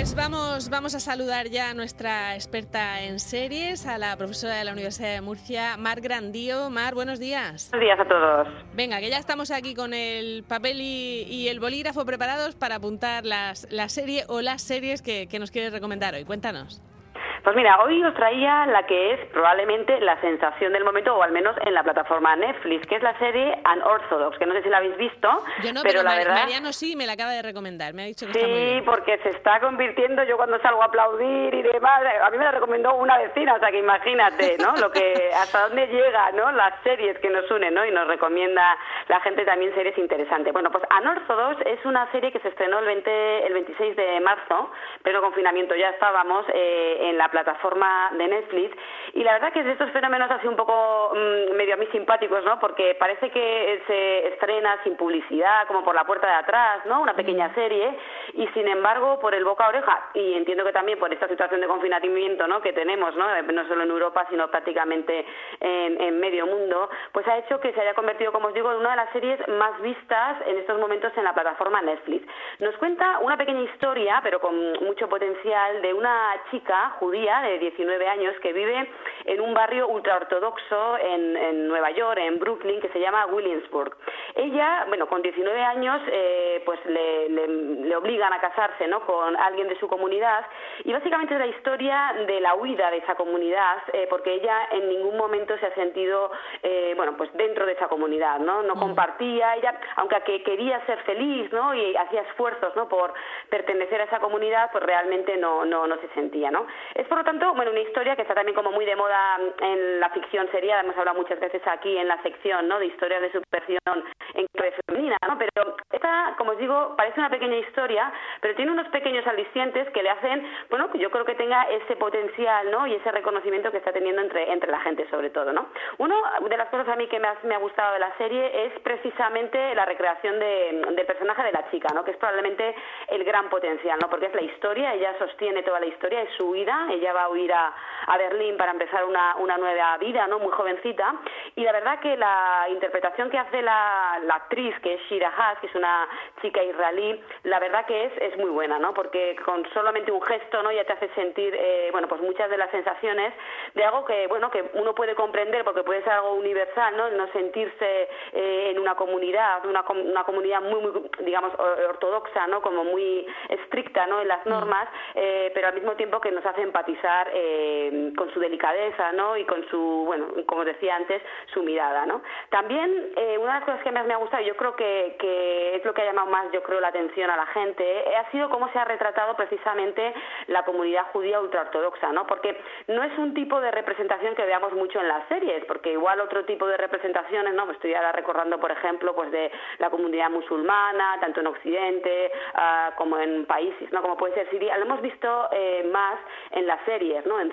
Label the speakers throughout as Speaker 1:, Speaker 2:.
Speaker 1: Pues vamos, vamos a saludar ya a nuestra experta en series, a la profesora de la Universidad de Murcia, Mar Grandío. Mar, buenos días.
Speaker 2: Buenos días a todos.
Speaker 1: Venga, que ya estamos aquí con el papel y, el bolígrafo preparados para apuntar las, la serie o las series que, que nos quieres recomendar hoy. Cuéntanos.
Speaker 2: Pues mira, hoy os traía la que es probablemente la sensación del momento, o al menos en la plataforma Netflix, que es la serie Unorthodox, que no sé si la habéis visto.
Speaker 1: Yo no, pero, la verdad... Mariano sí me la acaba de recomendar, me ha dicho que
Speaker 2: sí,
Speaker 1: está muy bien.
Speaker 2: porque se está convirtiendo, yo cuando salgo a aplaudir y demás, a mí me la recomendó una vecina, o sea que imagínate, ¿no? Lo que, hasta dónde llega, ¿no? Las series que nos unen, ¿no? Y nos recomienda la gente también series interesantes. Bueno, pues Unorthodox es una serie que se estrenó el, 20, el 26 de marzo, pero confinamiento ya estábamos eh, en la plataforma de Netflix. Y la verdad que es de estos fenómenos así un poco mm, medio a mí simpáticos, ¿no? Porque parece que se estrena sin publicidad, como por la puerta de atrás, ¿no? Una pequeña mm. serie. Y sin embargo, por el boca a oreja, y entiendo que también por esta situación de confinamiento, ¿no? Que tenemos, ¿no? Eh, no solo en Europa, sino prácticamente en, en medio mundo, pues ha hecho que se haya convertido, como os digo, en una de las series más vistas en estos momentos en la plataforma Netflix. Nos cuenta una pequeña historia, pero con mucho potencial, de una chica judía de 19 años que vive en un barrio ultraortodoxo en, en Nueva York, en Brooklyn, que se llama Williamsburg. Ella, bueno, con 19 años, eh, pues le, le, obligan a casarse, ¿no? Con alguien de su comunidad y básicamente es la historia de la huida de esa comunidad, eh, porque ella en ningún momento se ha sentido, eh, bueno, pues dentro de esa comunidad, ¿no? No mm. compartía, ella, aunque quería ser feliz, ¿no? Y hacía esfuerzos, ¿no? Por pertenecer a esa comunidad, pues realmente no, no, no se sentía, ¿no? Es por lo tanto, bueno, una historia que está también como muy de moda en la ficción serial, hemos hablado muchas veces aquí en la sección, ¿no? De historias de superación en clave femenina, ¿no? Pero esta, como os digo, parece una pequeña historia, pero tiene unos pequeños alicientes que le hacen, bueno, que yo creo que tenga ese potencial, ¿no? Y ese reconocimiento que está teniendo entre, entre la gente, sobre todo, ¿no? Una de las cosas a mí que más me ha gustado de la serie es precisamente la recreación de, del personaje de la chica, ¿no? Que es probablemente el gran potencial, ¿no? Porque es la historia, ella sostiene toda la historia, es su vida, ella va a huir a, a Berlín para empezar una, una nueva vida, ¿no? Muy jovencita, y la verdad que la interpretación que hace la, la actriz, que es Shira Haas, que es una chica israelí, la verdad que es, es muy buena, ¿no? Porque con solamente un gesto, ¿no? Ya te hace sentir, eh, bueno, pues muchas de las sensaciones de algo que, bueno, que uno puede comprender porque puede ser algo universal, ¿no? No sentirse eh, en una comunidad, una, una comunidad muy, muy, digamos, ortodoxa, ¿no? Como muy estricta, ¿no? En las mm. normas, eh, pero al mismo tiempo que nos hace empatizar eh, con su delicadeza, ¿no? Y con su, bueno, como decía antes, su mirada, ¿no? También eh, una de las cosas que más me ha gustado, yo creo que, que es lo que ha llamado más, yo creo, la atención a la gente, eh, ha sido cómo se ha retratado precisamente la comunidad judía ultraortodoxa, ¿no? Porque no es un tipo de representación que veamos mucho en las series, porque igual otro tipo de representaciones, ¿no? Me estoy ahora recordando, por ejemplo, pues de la comunidad musulmana, tanto en Occidente uh, como en países, ¿no? Como puede ser Siria, lo hemos visto eh, más en las series, ¿no? En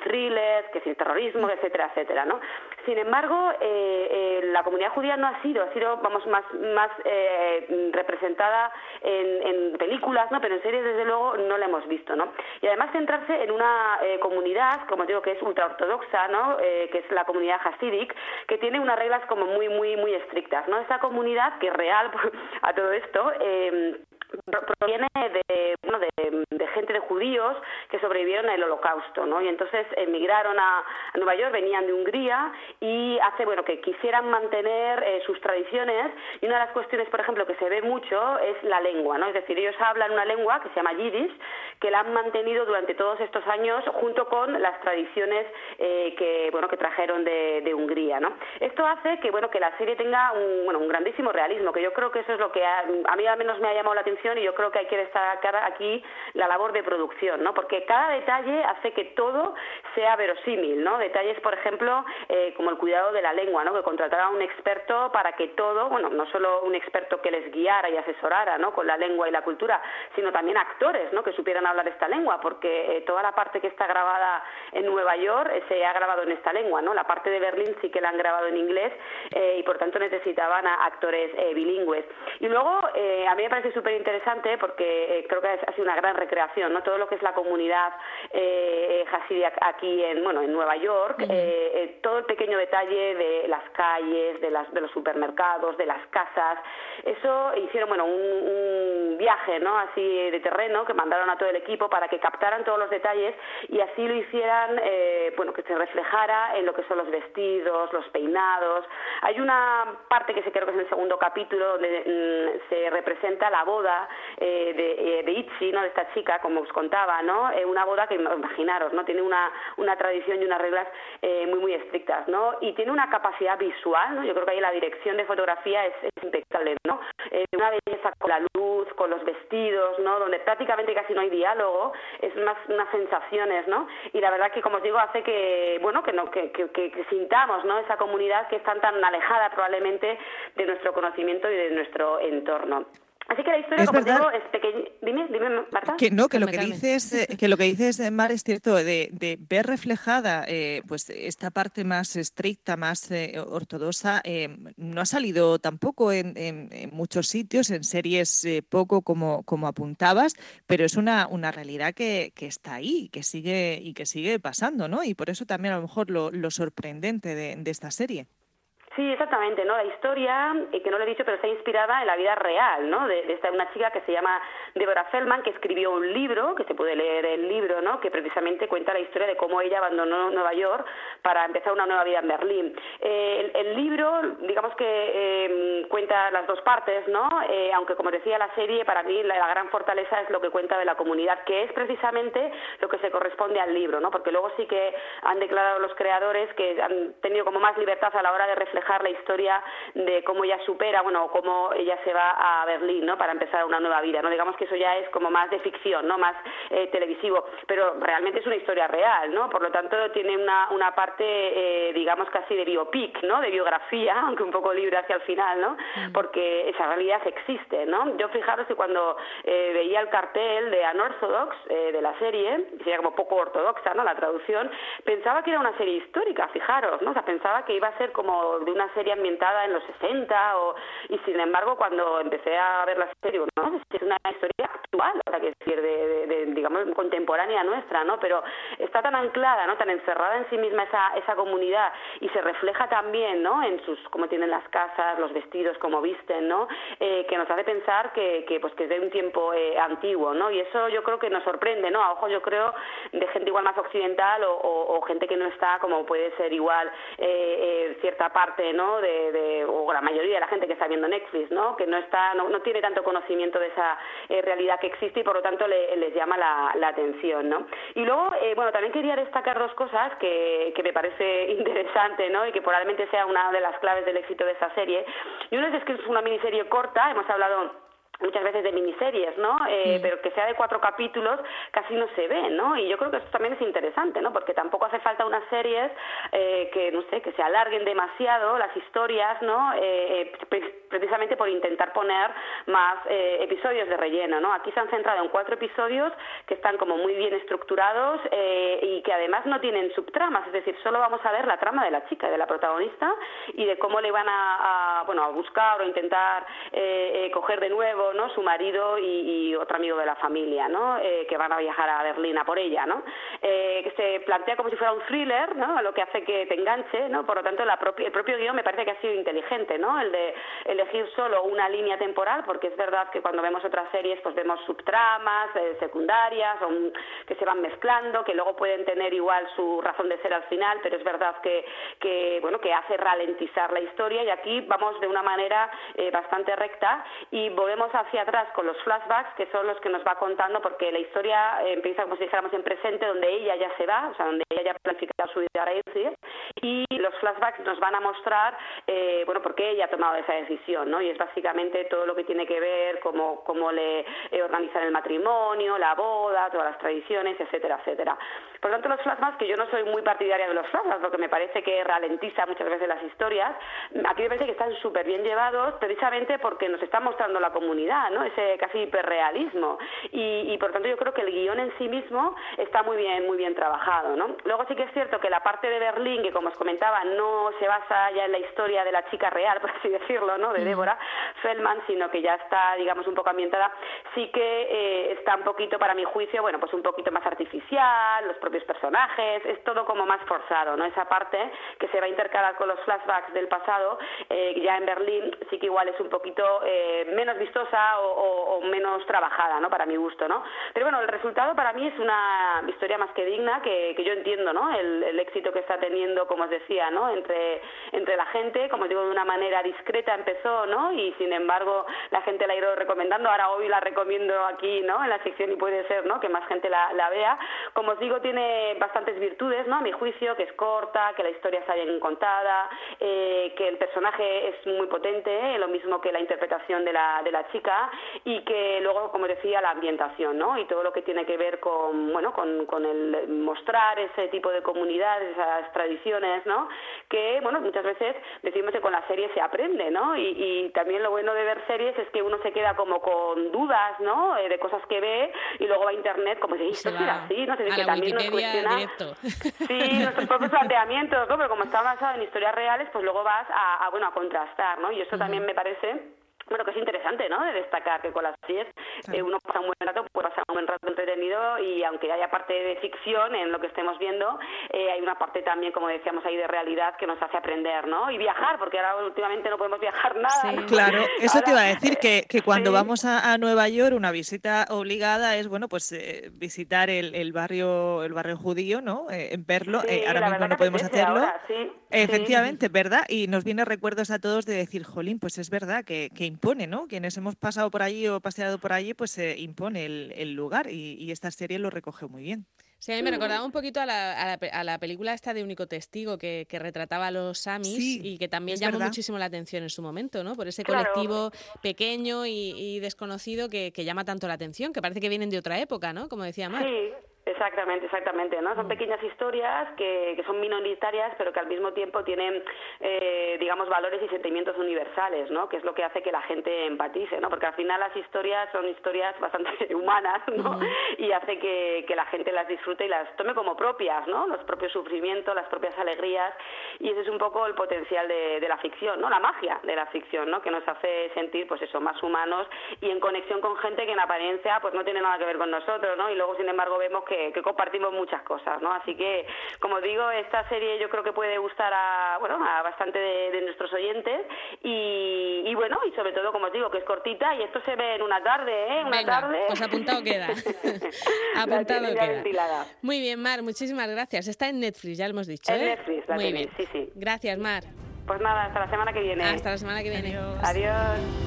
Speaker 2: que si el terrorismo, etcétera, etcétera, ¿no? Sin embargo, eh, eh, la comunidad judía no ha sido, ha sido, vamos, más, más eh, representada en, en, películas, ¿no? Pero en series, desde luego, no la hemos visto, ¿no? Y además centrarse en una eh, comunidad, como digo, que es ultraortodoxa, ¿no? Eh, que es la comunidad hasidic, que tiene unas reglas como muy, muy, muy estrictas, ¿no? Esa comunidad que es real a todo esto, proviene de, bueno, de, gente de judíos que sobrevivieron al holocausto, ¿no? Y entonces emigraron a, a Nueva York, venían de Hungría y hace, bueno, que quisieran mantener eh, sus tradiciones y una de las cuestiones, por ejemplo, que se ve mucho es la lengua, ¿no? Es decir, ellos hablan una lengua que se llama yiddish, que la han mantenido durante todos estos años junto con las tradiciones eh, que, bueno, que trajeron de, de, Hungría, ¿no? Esto hace que, bueno, que la serie tenga un, bueno, un grandísimo realismo, que yo creo que eso es lo que a, a mí al menos me ha llamado la atención y yo creo que hay que destacar aquí la labor de producción, ¿no? Porque cada detalle hace que todo sea verosímil, ¿no? Detalles, por ejemplo, eh, como el cuidado de la lengua, ¿no? Que contratara a un experto para que todo, bueno, no solo un experto que les guiara y asesorara, ¿no? Con la lengua y la cultura, sino también actores, ¿no? Que supieran hablar esta lengua, porque eh, toda la parte que está grabada en Nueva York eh, se ha grabado en esta lengua, ¿no? La parte de Berlín sí que la han grabado en inglés eh, y por tanto necesitaban a actores bilingües. Y luego a mí me parece súper interesante porque creo que ha sido una gran recreación población, ¿no? Todo lo que es la comunidad eh, aquí en, bueno, en Nueva York, eh, eh, todo el pequeño detalle de las calles, de, las, de los supermercados, de las casas, eso hicieron, bueno, un, viaje, ¿no? Así de terreno que mandaron a todo el equipo para que captaran todos los detalles y así lo hicieran, eh, bueno, que se reflejara en lo que son los vestidos, los peinados. Hay una parte que se creo que es en el segundo capítulo donde mm, se representa la boda de, de Itzi, ¿no? De esta chica, como os contaba, ¿no? una boda que imaginaros, ¿no? Tiene una, una tradición y unas reglas eh, muy, muy estrictas, ¿no? Y tiene una capacidad visual, ¿no? Yo creo que ahí la dirección de fotografía es, impecable, ¿no? Eh, una belleza con la luz, con los vestidos, ¿no? Donde prácticamente casi no hay diálogo, es más unas sensaciones, ¿no? Y la verdad que, como os digo, hace que, bueno, que, no, que, que, que sintamos, ¿no? Esa comunidad que está tan alejada probablemente de nuestro conocimiento y de nuestro entorno. Así que la historia, como digo, es pequeña. Dime, dime, Marta.
Speaker 3: Que no, que lo que dices, eh, que lo que dices, eh, Mar, es cierto, de, de ver reflejada eh, pues esta parte más estricta, más ortodoxa, no ha salido tampoco en, muchos sitios, en series poco como, como apuntabas, pero es una, una realidad que, que, está ahí que sigue, y que sigue pasando, ¿no? Y por eso también a lo mejor lo, lo sorprendente de, de esta serie.
Speaker 2: Sí, exactamente, ¿no? La historia, eh, que no lo he dicho, pero está inspirada en la vida real, ¿no? De, esta una chica que se llama Deborah Feldman, que escribió un libro, que se puede leer el libro, ¿no? Que precisamente cuenta la historia de cómo ella abandonó Nueva York para empezar una nueva vida en Berlín. Eh, el, libro, digamos que eh, cuenta las dos partes, ¿no? aunque como decía la serie, para mí la, la, gran fortaleza es lo que cuenta de la comunidad, que es precisamente lo que se corresponde al libro, ¿no? Porque luego sí que han declarado los creadores que han tenido como más libertad a la hora de reflejar la historia de cómo ella supera, bueno, cómo ella se va a Berlín, ¿no? Para empezar una nueva vida, ¿no? Digamos que eso ya es como más de ficción, ¿no? Más eh, televisivo, pero realmente es una historia real, ¿no? Por lo tanto, tiene una, una parte, eh, digamos, casi de biopic, ¿no? De biografía, aunque un poco libre hacia el final, ¿no? Mm. Porque esa realidad existe, ¿no? Yo fijaros que cuando eh, veía el cartel de Unorthodox, de la serie, que sería como poco ortodoxa, ¿no? La traducción, pensaba que era una serie histórica, fijaros, ¿no? O sea, pensaba que iba a ser como de una serie ambientada en los 60 o, y sin embargo cuando empecé a ver la serie, es una historia actual, o que decir, de, digamos, contemporánea nuestra, ¿no? Pero está tan anclada, ¿no? Tan encerrada en sí misma esa, esa comunidad y se refleja también, ¿no? En sus, cómo tienen las casas, los vestidos, cómo visten, ¿no? Eh, que nos hace pensar que, que, pues, que es de un tiempo eh, antiguo, ¿no? Y eso yo creo que nos sorprende, ¿no? A ojo, yo creo, de gente igual más occidental o, gente que no está, como puede ser igual eh, cierta parte ¿no? De, o la mayoría de la gente que está viendo Netflix, ¿no? Que no está, no, tiene tanto conocimiento de esa eh, realidad que existe y por lo tanto les llama la, atención, ¿no? Y luego, eh, bueno, también quería destacar dos cosas que, que me parece interesante, ¿no? Y que probablemente sea una de las claves del éxito de esta serie. Y una es que es una miniserie corta, hemos hablado muchas veces de miniseries, ¿no? Eh, pero que sea de cuatro capítulos casi no se ve, ¿no? Y yo creo que esto también es interesante, ¿no? Porque tampoco hace falta unas series eh, que, no sé, que se alarguen demasiado las historias, ¿no? Eh, precisamente por intentar poner más episodios de relleno, ¿no? Aquí se han centrado en cuatro episodios que están como muy bien estructurados y que además no tienen subtramas, es decir, solo vamos a ver la trama de la chica, de la protagonista y de cómo le van a, a bueno, a buscar o intentar coger de nuevo ¿no? Su marido y, otro amigo de la familia, ¿no? Eh, que van a viajar a Berlín a por ella, ¿no? Eh, que se plantea como si fuera un thriller, ¿no? Lo que hace que te enganche, ¿no? Por lo tanto, la el propio guion me parece que ha sido inteligente, ¿no? El de elegir solo una línea temporal, porque es verdad que cuando vemos otras series, pues vemos subtramas eh, secundarias que se van mezclando, que luego pueden tener igual su razón de ser al final, pero es verdad que, que bueno, que hace ralentizar la historia y aquí vamos de una manera bastante recta y volvemos hacia atrás con los flashbacks, que son los que nos va contando, porque la historia empieza como si dijéramos en presente, donde ella ya se va, o sea, donde ella ya ha planificado su vida a irse, y los flashbacks nos van a mostrar, eh, bueno, por qué ella ha tomado esa decisión, ¿no? Y es básicamente todo lo que tiene que ver, cómo, cómo le eh, organizan el matrimonio, la boda, todas las tradiciones, etcétera, etcétera. Por tanto, los flashbacks, que yo no soy muy partidaria de los flashbacks, porque me parece que ralentiza muchas veces las historias, aquí me parece que están súper bien llevados, precisamente porque nos están mostrando la comunidad ¿no? Ese casi hiperrealismo. Y, y por tanto yo creo que el guion en sí mismo está muy bien, muy bien trabajado, ¿no? Luego sí que es cierto que la parte de Berlín, que como os comentaba, no se basa ya en la historia de la chica real, por así decirlo, ¿no? De. Débora Feldman, sino que ya está, digamos, un poco ambientada, sí que eh, está un poquito, para mi juicio, bueno, pues un poquito más artificial, los propios personajes, es todo como más forzado, ¿no? Esa parte que se va a intercalar con los flashbacks del pasado, eh, ya en Berlín sí que igual es un poquito eh, menos vistosa o, menos trabajada, ¿no? Para mi gusto, ¿no? Pero bueno, el resultado para mí es una historia más que digna, que, yo entiendo, ¿no? El, el, éxito que está teniendo, como os decía, ¿no? Entre, entre la gente, como digo, de una manera discreta empezó, ¿no? Y sin embargo la gente la ha ido recomendando, ahora hoy la recomiendo aquí, ¿no? En la sección y puede ser, ¿no? Que más gente la, la vea. Como os digo, tiene bastantes virtudes, ¿no? A mi juicio, que es corta, que la historia está bien contada, eh, que el personaje es muy potente, ¿eh? lo mismo que la interpretación de la, de la chica, y que luego, como decía, la ambientación, ¿no? Y todo lo que tiene que ver con, bueno, con, con el mostrar ese tipo de comunidades, esas tradiciones, ¿no? Que, bueno, muchas veces decimos que con la serie se aprende, ¿no? Y, también lo bueno de ver series es que uno se queda como con dudas, ¿no? Eh, de cosas que ve y luego va a internet como si esto era así, no sé, que también nos cuestiona sí, nuestros propios planteamientos, ¿no? Pero como está basado en historias reales, pues luego vas a, a bueno, a contrastar, ¿no? Y eso también me parece bueno, que es interesante, ¿no? De destacar que con las series eh, uno pasa un buen rato, puede pasar un buen rato entretenido y aunque haya parte de ficción en lo que estemos viendo, eh, hay una parte también, como decíamos ahí, de realidad que nos hace aprender, ¿no? Y viajar, porque ahora últimamente no podemos viajar nada. Sí,
Speaker 3: claro, eso te iba a decir, que, que cuando vamos a, Nueva York, una visita obligada es, bueno, pues eh, visitar el, el, barrio el barrio judío, ¿no? verlo, ahora mismo no podemos hacerlo. Efectivamente, ¿verdad? Y nos viene recuerdos a todos de decir, jolín, pues es verdad que, que impone, ¿no? Quienes hemos pasado por allí o paseado por allí, pues se impone el, lugar y, esta serie lo recoge muy bien.
Speaker 1: Sí, a mí me recordaba un poquito a la, a la, película esta de Único Testigo que, retrataba a los Samis y que también llamó muchísimo la atención en su momento, ¿no? Por ese colectivo pequeño y, desconocido que, llama tanto la atención, que parece que vienen de otra época, ¿no? Como decía Mar.
Speaker 2: Exactamente, exactamente, ¿no? Son mm. pequeñas historias que, que, son minoritarias, pero que al mismo tiempo tienen, eh, digamos, valores y sentimientos universales, ¿no? Que es lo que hace que la gente empatice, ¿no? Porque al final las historias son historias bastante humanas, ¿no? Y hace que, que, la gente las disfrute y las tome como propias, ¿no? Los propios sufrimientos, las propias alegrías, y ese es un poco el potencial de, de la ficción, ¿no? La magia de la ficción, ¿no? Que nos hace sentir, pues eso, más humanos y en conexión con gente que en apariencia, pues no tiene nada que ver con nosotros, ¿no? Y luego, sin embargo, vemos que que, compartimos muchas cosas, ¿no? Así que, como digo, esta serie yo creo que puede gustar a, bueno, a bastante de, nuestros oyentes y, bueno, y sobre todo, como os digo, que es cortita y esto se ve en una tarde, ¿eh? Una tarde.
Speaker 1: Pues apuntado queda. apuntado queda. Muy bien, Mar, muchísimas gracias. Está en Netflix, ya lo hemos dicho.
Speaker 2: En ¿eh? Netflix, Muy bien. sí, sí.
Speaker 1: Gracias, Mar.
Speaker 2: Pues nada, hasta la semana que viene.
Speaker 1: Hasta la semana que viene.
Speaker 2: Adiós.